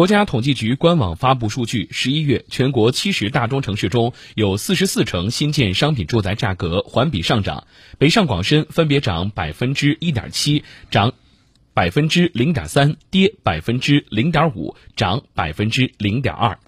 国家统计局官网发布数据，十一月全国七十大中城市中有四十四城新建商品住宅价格环比上涨，北上广深分别涨百分之一点七，涨百分之零点三，跌百分之零点五，涨百分之零点二。